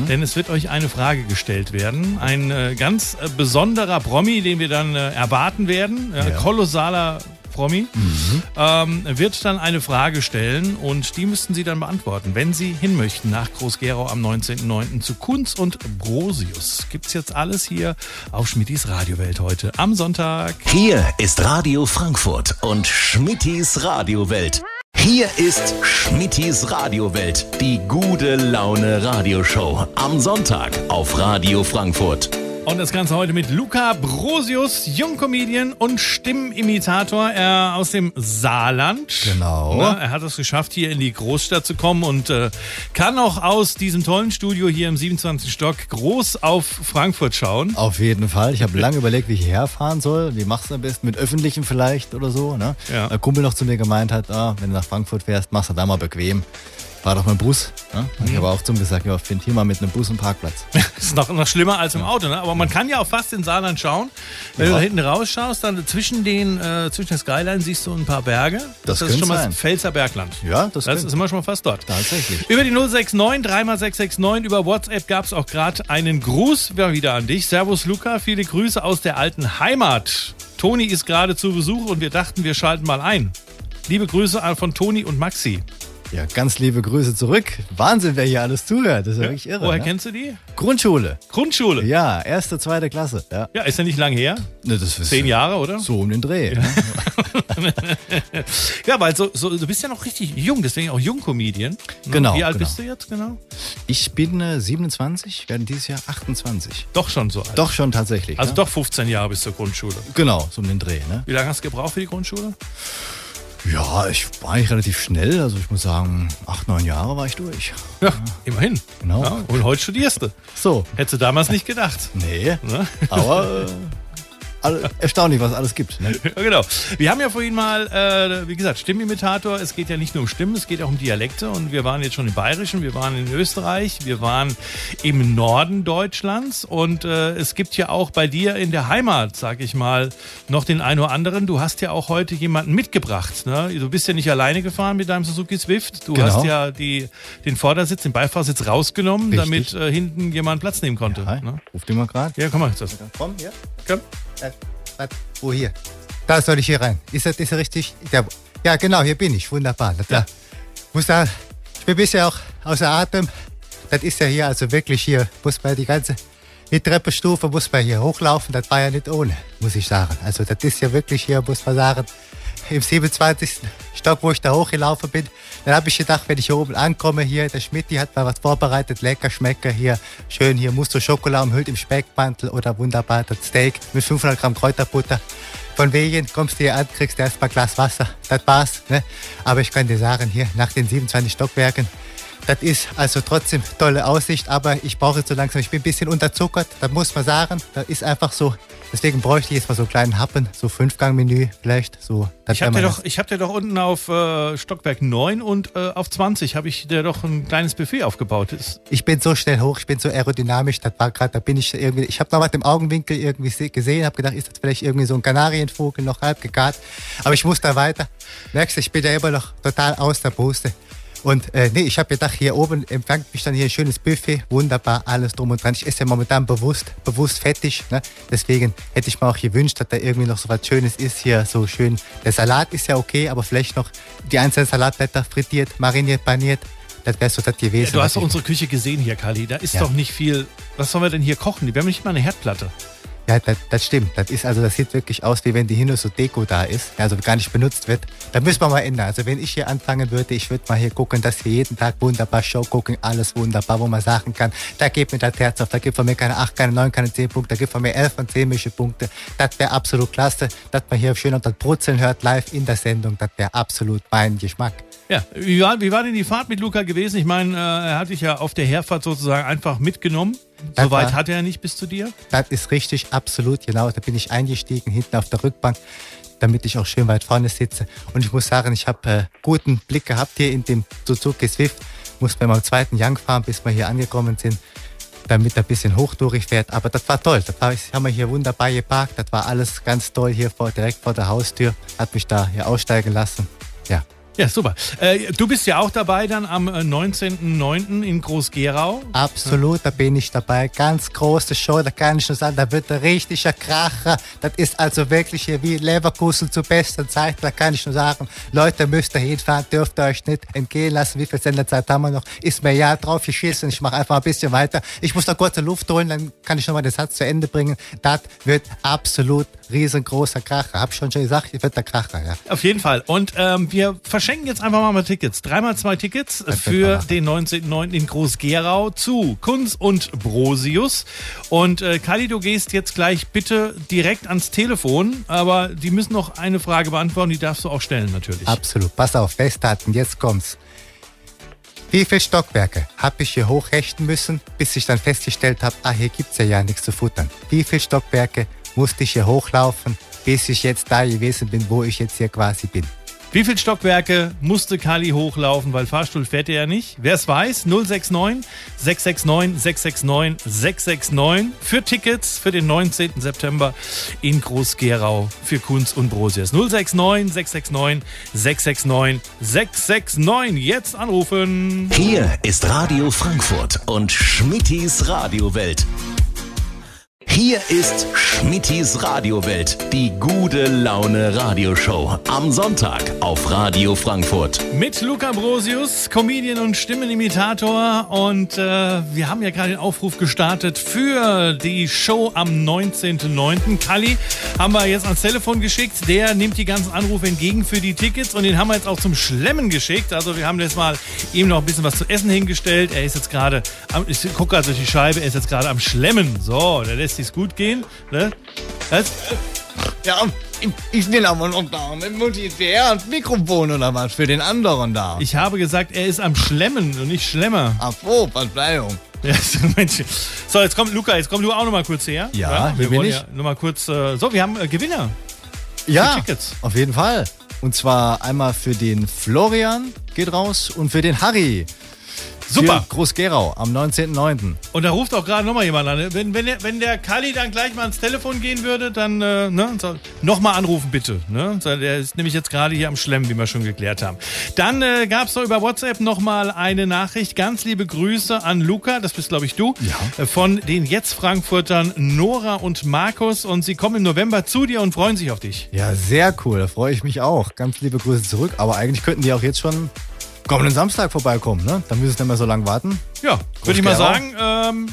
Mhm. denn es wird euch eine Frage gestellt werden. Ein ganz besonderer Promi, den wir dann erwarten werden. Ja. Kolossaler Promi, Mhm. ähm, wird dann eine Frage stellen und die müssten Sie dann beantworten, wenn Sie hin möchten nach Groß-Gerau am 19.09. zu Kunz und Brosius. Gibt's jetzt alles hier auf Schmittis Radiowelt heute am Sonntag. Hier ist Radio Frankfurt und Schmittis Radiowelt. Hier ist Schmittis Radiowelt, die gute Laune Radioshow. Am Sonntag auf Radio Frankfurt. Und das Ganze heute mit Luca Brosius, Jungcomedian und Stimmenimitator er aus dem Saarland. Genau. Na, er hat es geschafft, hier in die Großstadt zu kommen und äh, kann auch aus diesem tollen Studio hier im 27. Stock groß auf Frankfurt schauen. Auf jeden Fall. Ich habe lange überlegt, wie ich hierher fahren soll. Wie machst du am besten? Mit Öffentlichen vielleicht oder so. Ne? Ja. Ein Kumpel noch zu mir gemeint hat, ah, wenn du nach Frankfurt fährst, machst du da mal bequem. Fahr doch dem Bus. Ne? Und Ich habe auch zu ihm gesagt, ja, find hier mal mit einem Bus einen Parkplatz. Das ist noch, noch schlimmer als im Auto, ne? Aber man kann ja auch fast in Saarland schauen. Wenn du Ja. da hinten rausschaust, dann zwischen den äh, zwischen der Skyline siehst du ein paar Berge. Das ist könnte schon mal sein. das Pfälzer Bergland. Ja, das, Das ist immer schon mal fast dort. tatsächlich. Über die 069 3x669 über WhatsApp gab es auch gerade einen Gruß ja, wieder an dich. Servus Luca, viele Grüße aus der alten Heimat. Toni ist gerade zu Besuch und wir dachten, wir schalten mal ein. Liebe Grüße von Toni und Maxi. Ja, ganz liebe Grüße zurück. Wahnsinn, wer hier alles zuhört. Das ist ja, wirklich irre. Woher ne? kennst du die? Grundschule. Grundschule. Ja, Ja, erste, zweite Klasse. Ja, ist ja nicht lang her. ne, das ist Zehn Jahre, oder? So um den Dreh. Ne? Ja, weil so, so, du bist ja noch richtig jung, deswegen auch Jungcomedian. Ne? Genau, Wie alt genau. bist du jetzt genau? Ich bin äh, 27, werde dieses Jahr 28. Doch schon so alt. Doch schon tatsächlich. Also ne? doch 15 Jahre bis zur Grundschule. Genau, so um den Dreh. Ne? Wie lange hast du gebraucht für die Grundschule? Ja, ich war eigentlich relativ schnell. Also ich muss sagen, acht, neun Jahre war ich durch. Ja, immerhin. Genau. Ja, und heute studierst du. So, Hättest du damals nicht gedacht. nee, Ne? aber äh, erstaunlich, was alles gibt. Ne? Ja, genau. Wir haben ja vorhin mal, äh, wie gesagt, Stimmimitator. Es geht ja nicht nur um Stimmen, es geht auch um Dialekte. Und wir waren jetzt schon im Bayerischen, wir waren in Österreich, wir waren im Norden Deutschlands. Und äh, es gibt ja auch bei dir in der Heimat, sag ich mal, noch den einen oder anderen. Du hast ja auch heute jemanden mitgebracht. Ne? Du bist ja nicht alleine gefahren mit deinem Suzuki Swift. Du Genau. hast ja die, den Vordersitz, den Beifahrersitz rausgenommen, Richtig. damit äh, hinten jemand Platz nehmen konnte. Hi, Ne? ruf den mal gerade. Ja, komm mal. Das, Komm, hier. komm. Äh? Wo hier? Da soll ich hier rein. Ist das, ist das richtig? Ja, ja, genau, hier bin ich. Wunderbar. Klar. Muss da, ich bin bisher auch außer Atem. Das ist ja hier, also wirklich hier, muss man die ganze, die Treppenstufe muss man hier hochlaufen. Das war ja nicht ohne, muss ich sagen. Also das ist ja wirklich hier, muss man sagen, im 27. Stock, wo ich da hochgelaufen bin. Dann habe ich gedacht, wenn ich hier oben ankomme, hier, der Schmidti hat mal was vorbereitet, lecker Schmecker hier, schön hier, Muster Schokolade umhüllt im Speckmantel oder wunderbar das Steak mit 500 Gramm Kräuterbutter. Von wegen kommst du hier an, kriegst du erstmal Glas Wasser, das war's. Ne? Aber ich kann dir sagen, hier nach den 27 Stockwerken, das ist also trotzdem tolle Aussicht, aber ich brauche jetzt so langsam, ich bin ein bisschen unterzuckert, das muss man sagen, das ist einfach so. Deswegen bräuchte ich jetzt mal so einen kleinen Happen, so Fünfgang-Menü vielleicht, so. Ich habe dir, doch, ich hab dir doch unten auf äh, Stockwerk 9 und äh, auf 20 habe ich dir doch ein kleines Buffet aufgebaut. Ist, ich bin so schnell hoch, ich bin so aerodynamisch, das war gerade, da bin ich irgendwie, ich habe noch was im Augenwinkel irgendwie se- gesehen, habe gedacht, ist das vielleicht irgendwie so ein Kanarienvogel, noch halb gegart, aber ich muss da weiter. Merkst du, ich bin ja immer noch total aus der Puste. Und äh, nee, ich habe gedacht, hier oben empfängt mich dann hier ein schönes Buffet, wunderbar, alles drum und dran. Ich esse ja momentan bewusst, bewusst fettig, ne? deswegen hätte ich mir auch gewünscht, dass da irgendwie noch so was Schönes ist hier, so schön. Der Salat ist ja okay, aber vielleicht noch die einzelnen Salatblätter frittiert, mariniert, paniert, das wäre so das gewesen. du was hast doch unsere Küche gesehen hier, Kali. Da ist Ja. doch nicht viel. Was sollen wir denn hier kochen? Wir haben nicht mal eine Herdplatte. Ja, das, das stimmt. Das ist also, das sieht wirklich aus, wie wenn die Hino so Deko da ist, also gar nicht benutzt wird. Da müssen wir mal ändern. Also wenn ich hier anfangen würde, ich würde mal hier gucken, dass wir jeden Tag wunderbar Show gucken, alles wunderbar, wo man sagen kann, da geht mir das Herz auf, da gibt von mir keine 8, keine 9, keine 10 Punkte, da gibt von mir 11 und 10 mische Punkte. Das wäre absolut klasse, dass man hier schön unter das Brutzeln hört, live in der Sendung. Das wäre absolut mein Geschmack. Ja, wie war, wie war denn die Fahrt mit Luca gewesen? Ich meine, äh, er hat dich ja auf der Herfahrt sozusagen einfach mitgenommen. So weit war- hat er nicht bis zu dir. Das ist richtig, absolut, genau. Da bin ich eingestiegen, hinten auf der Rückbank. damit ich auch schön weit vorne sitze. Und ich muss sagen, ich habe äh, guten Blick gehabt hier in dem Suzuki Swift. Muss beim zweiten Young fahren, bis wir hier angekommen sind, damit er ein bisschen hochdurch fährt. Aber das war toll. Das war, haben wir hier wunderbar geparkt. Das war alles ganz toll hier vor, direkt vor der Haustür. Hat mich da hier aussteigen lassen. Ja. Ja, super. Äh, du bist ja auch dabei dann am äh, 19.09. in Groß-Gerau. Absolut, da bin ich dabei. Ganz große Show, da kann ich nur sagen, da wird ein richtiger Kracher. Das ist also wirklich hier wie Leverkusen zur besten Zeit. Da kann ich nur sagen, Leute, müsst ihr hinfahren, dürft ihr euch nicht entgehen lassen. Wie viel Senderzeit haben wir noch? Ist mir ja drauf geschissen. Ich mache einfach ein bisschen weiter. Ich muss da kurze Luft holen, dann kann ich nochmal den Satz zu Ende bringen. Das wird absolut riesengroßer Kracher. Hab schon schon gesagt, wird der Kracher, ja. Auf jeden Fall. Und ähm, wir verschenken jetzt einfach mal, mal Tickets. Dreimal zwei Tickets für den 19.09. in Groß-Gerau zu Kunz und Brosius. Und äh, Kali, du gehst jetzt gleich bitte direkt ans Telefon, aber die müssen noch eine Frage beantworten, die darfst du auch stellen natürlich. Absolut. Pass auf, festhalten, jetzt kommt's. Wie viele Stockwerke habe ich hier hochrechten müssen, bis ich dann festgestellt habe, ah, hier gibt's ja ja nichts zu futtern. Wie viele Stockwerke musste ich hier hochlaufen, bis ich jetzt da gewesen bin, wo ich jetzt hier quasi bin? Wie viele Stockwerke musste Kali hochlaufen, weil Fahrstuhl fährt er ja nicht? Wer es weiß, 069 669 669 669 für Tickets für den 19. September in Groß-Gerau für Kunz und Brosius. 069 669 669 669. Jetzt anrufen. Hier ist Radio Frankfurt und Schmittis Radiowelt. Hier ist Schmittis Radiowelt, die gute Laune Radioshow. Am Sonntag auf Radio Frankfurt. Mit Luca Brosius, Comedian und Stimmenimitator. Und äh, wir haben ja gerade den Aufruf gestartet für die Show am 19.09. Kali haben wir jetzt ans Telefon geschickt. Der nimmt die ganzen Anrufe entgegen für die Tickets und den haben wir jetzt auch zum Schlemmen geschickt. Also wir haben jetzt mal ihm noch ein bisschen was zu essen hingestellt. Er ist jetzt gerade, ich gucke gerade durch die Scheibe, er ist jetzt gerade am Schlemmen. So, der lässt sich's gut gehen. Ne? Das, Ja, ich, bin aber noch da. Mit Multiplayer und Mikrofon oder was für den anderen da. ich habe gesagt, er ist am Schlemmen und nicht Schlemmer. Ach so, Verzeihung. Ja, so, Mensch. So, jetzt kommt Luca, jetzt komm du auch noch mal kurz her. Ja, wir wollen ich. ja noch mal kurz. Äh, so, wir haben äh, Gewinner. Ja, Tickets. auf jeden Fall. Und zwar einmal für den Florian geht raus und für den Harry. Super. Groß-Gerau am 19.09. Und da ruft auch gerade noch mal jemand an. Wenn, wenn, der, wenn der Kali dann gleich mal ans Telefon gehen würde, dann äh, ne, so, noch mal anrufen bitte. Ne? Der ist nämlich jetzt gerade hier am Schlemmen, wie wir schon geklärt haben. Dann äh, gab es über WhatsApp noch mal eine Nachricht. Ganz liebe Grüße an Luca, das bist glaube ich du, Ja. äh, von den jetzt Frankfurtern Nora und Markus. Und sie kommen im November zu dir und freuen sich auf dich. Ja, sehr cool. Da freue ich mich auch. Ganz liebe Grüße zurück. Aber eigentlich könnten die auch jetzt schon kommenden Samstag vorbeikommen, ne? Dann müssen sie nicht mehr so lange warten. Ja, würde ich mal sagen, ähm,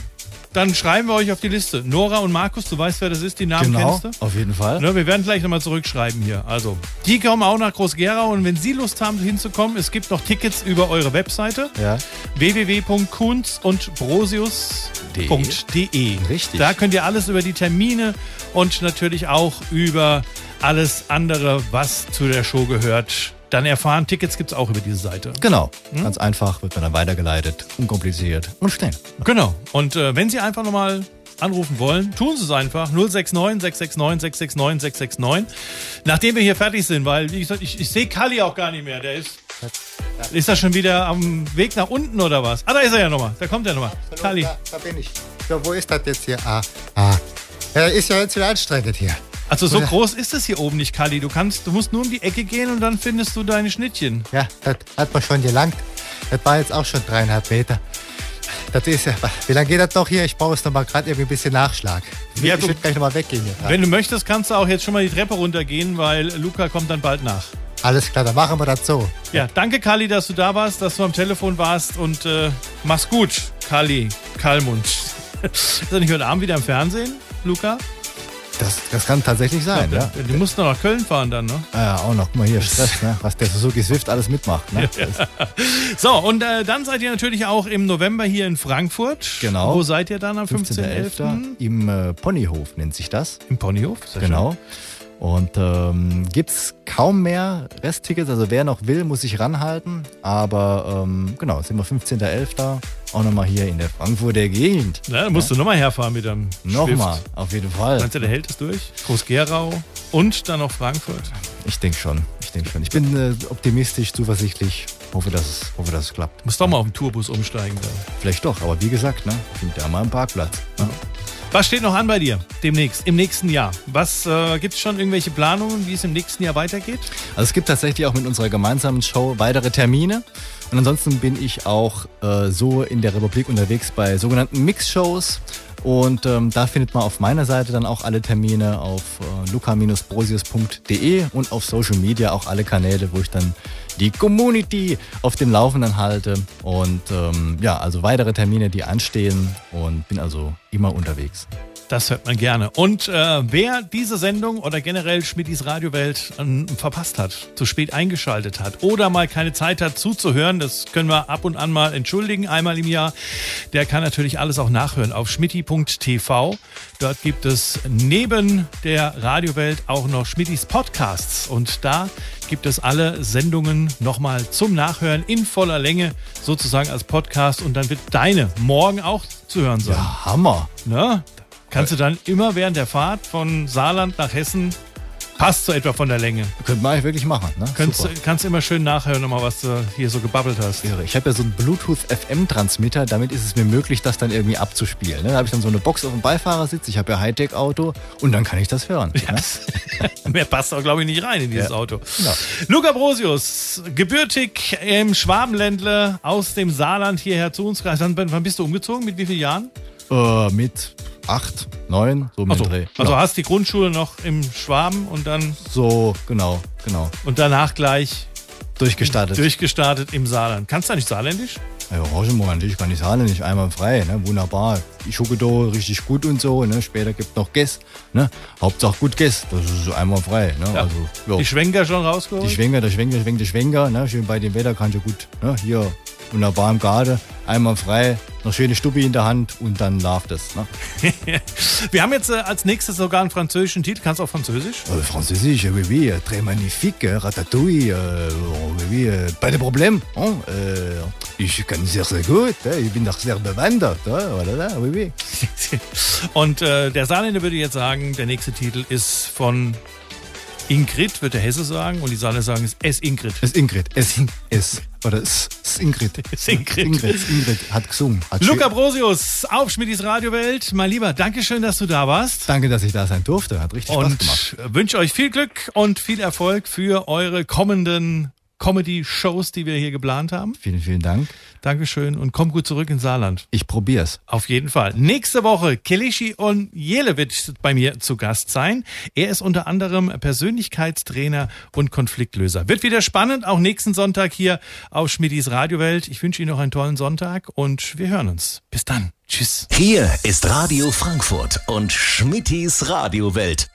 dann schreiben wir euch auf die Liste. Nora und Markus, du weißt, wer das ist, die Namen genau, kennst du? auf jeden Fall. Ne, wir werden gleich nochmal zurückschreiben hier. Also, die kommen auch nach Groß-Gerau und wenn Sie Lust haben, hinzukommen, es gibt noch Tickets über eure Webseite Ja. www.kunst-brosius.de. Richtig. Da könnt ihr alles über die Termine und natürlich auch über alles andere, was zu der Show gehört, dann erfahren. Tickets gibt es auch über diese Seite. Genau. Hm? Ganz einfach, wird man dann weitergeleitet, unkompliziert und schnell. Genau. Und äh, wenn Sie einfach nochmal anrufen wollen, tun Sie es einfach. 069 669 669 669. Nachdem wir hier fertig sind, weil, wie gesagt, ich, ich sehe Kali auch gar nicht mehr. Der ist. Ist er schon wieder am Weg nach unten oder was? Ah, da ist er ja nochmal. Da kommt er nochmal. Kali. Da, da bin ich. So, wo ist das jetzt hier? Ah, ah. Ja, ist ja jetzt wieder anstrengend hier. Also so groß ist es hier oben nicht, Kali. Du kannst, du musst nur um die Ecke gehen und dann findest du deine Schnittchen. Ja, das hat man schon gelangt. Das war jetzt auch schon dreieinhalb Meter. Das ist ja. Wie lange geht das noch hier? Ich brauche jetzt noch mal gerade irgendwie ein bisschen Nachschlag. Ich, Ja, ich würde gleich noch mal weggehen hier. Wenn du möchtest, kannst du auch jetzt schon mal die Treppe runtergehen, weil Luca kommt dann bald nach. Alles klar, dann machen wir das so. Ja, danke Kali, dass du da warst, dass du am Telefon warst und äh, mach's gut, Kali, Kalmund. Ist er nicht heute Abend wieder im Fernsehen, Luca? Das, das kann tatsächlich sein, ja. Du musst noch nach Köln fahren dann, ne? Ah Ja, auch noch. Guck mal hier, Stress, ne? was der Suzuki Swift alles mitmacht. Ne? Das- So, und äh, dann seid ihr natürlich auch im November hier in Frankfurt. Genau. Wo seid ihr dann am 15.11.? 15.11. im äh, Ponyhof nennt sich das. Im Ponyhof. Sehr Genau. Und ähm, gibt es kaum mehr Resttickets. Also wer noch will, muss sich ranhalten. Aber ähm, genau, sind wir 15.11. Auch nochmal hier in der Frankfurter Gegend. Na, dann musst du nochmal herfahren mit dem Nochmal, auf jeden Fall. Meinst du, der hält es durch? Groß-Gerau? und dann noch Frankfurt. Ich denke schon. Ich denke schon. Ich bin äh, optimistisch, zuversichtlich. Hoffe, dass es, hoffe, dass es klappt. Muss doch mal auf den Tourbus umsteigen. Dann. Vielleicht doch, aber wie gesagt, ne, findet ja mal einen Parkplatz. Ne? Was steht noch an bei dir demnächst, im nächsten Jahr? Was äh, gibt es schon irgendwelche Planungen, wie es im nächsten Jahr weitergeht? Also es gibt tatsächlich auch mit unserer gemeinsamen Show weitere Termine. Und ansonsten bin ich auch äh, so in der Republik unterwegs bei sogenannten Mix-Shows. Und ähm, da findet man auf meiner Seite dann auch alle Termine auf äh, luca-brosius.de und auf Social Media auch alle Kanäle, wo ich dann die Community auf dem Laufenden halte. Und ähm, ja, also weitere Termine, die anstehen und bin also immer unterwegs. Das hört man gerne. Und äh, wer diese Sendung oder generell Schmidtis Radiowelt ähm, verpasst hat, zu spät eingeschaltet hat oder mal keine Zeit hat zuzuhören, das können wir ab und an mal entschuldigen, einmal im Jahr, der kann natürlich alles auch nachhören auf schmitti.tv. Dort gibt es neben der Radiowelt auch noch Schmittis Podcasts und da gibt es alle Sendungen nochmal zum Nachhören in voller Länge sozusagen als Podcast und dann wird deine morgen auch zu hören sein. Ja, Hammer. Ne? Kannst du dann immer während der Fahrt von Saarland nach Hessen, passt so etwa von der Länge. Könnte man eigentlich wirklich machen. Ne? Kannst, Super. kannst immer schön nachhören, nochmal, was du hier so gebabbelt hast. Ich habe ja so einen Bluetooth-FM-Transmitter, damit ist es mir möglich, das dann irgendwie abzuspielen. Ne? Da habe ich dann so eine Box auf dem Beifahrersitz, ich habe ja Hightech-Auto und dann kann ich das hören. Ne? Mehr passt auch, glaube ich, nicht rein in dieses Ja. Auto. Genau. Luca Brosius, gebürtig im Schwabenländle aus dem Saarland hierher zu uns. Wann, bist du umgezogen? Mit wie vielen Jahren? Äh, mit acht, neun, so Achso, dem Dreh. also Genau. hast die Grundschule noch im Schwaben und dann So, genau, genau. und danach gleich Durchgestartet. durchgestartet im Saarland. Kannst du nicht Saarländisch? Ja, Moment, ich kann sagen, nicht einmal frei, ne? Wunderbar. Ich gucke da richtig gut und so, ne? Später gibt noch Guess, ne? Hauptsache gut Guess, das ist so einmal frei, ne? Ja. Also, ja. Die Schwenker schon rausgeholt? Die Schwenker, der Schwenker, der Schwenker, der Schwenker, ne? Schön bei dem Wetter kann ich gut, ne? Hier wunderbar im Garten, einmal frei, noch schöne Stubbi in der Hand und dann läuft es, ne? Wir haben jetzt äh, als nächstes sogar einen französischen Titel. Kannst du auch Französisch? Euh, Französisch, oui, oui, euh, très magnifique, euh, ratatouille, euh, oui, oui, euh, pas de problème. Hein, ich kann sehr, sehr gut, äh, ich bin doch sehr bewandert, äh, voilà, oui, oui. Und äh, der Saarländer würde jetzt sagen, der nächste Titel ist von Ingrid, wird der Hesse sagen. Und die Saarländer sagen, es ist Ingrid. Es ist Ingrid, es, es, oder es ist Ingrid. Es Ingrid. Ingrid, Ingrid hat gesungen. Hat Luca schön- Brosius auf Schmidtis Radiowelt. Mein Lieber, Dankeschön, dass du da warst. Danke, dass ich da sein durfte, hat richtig Spaß Und gemacht. wünsche euch viel Glück und viel Erfolg für eure kommenden Comedy-Shows, die wir hier geplant haben. Vielen, vielen Dank. Dankeschön und komm gut zurück ins Saarland. Ich probier's. Auf jeden Fall. Nächste Woche Kelechi und Jele wird bei mir zu Gast sein. Er ist unter anderem Persönlichkeitstrainer und Konfliktlöser. Wird wieder spannend, auch nächsten Sonntag hier auf Schmidis Radiowelt. Ich wünsche Ihnen noch einen tollen Sonntag und wir hören uns. Bis dann. Tschüss. Hier ist Radio Frankfurt und Schmittis Radiowelt.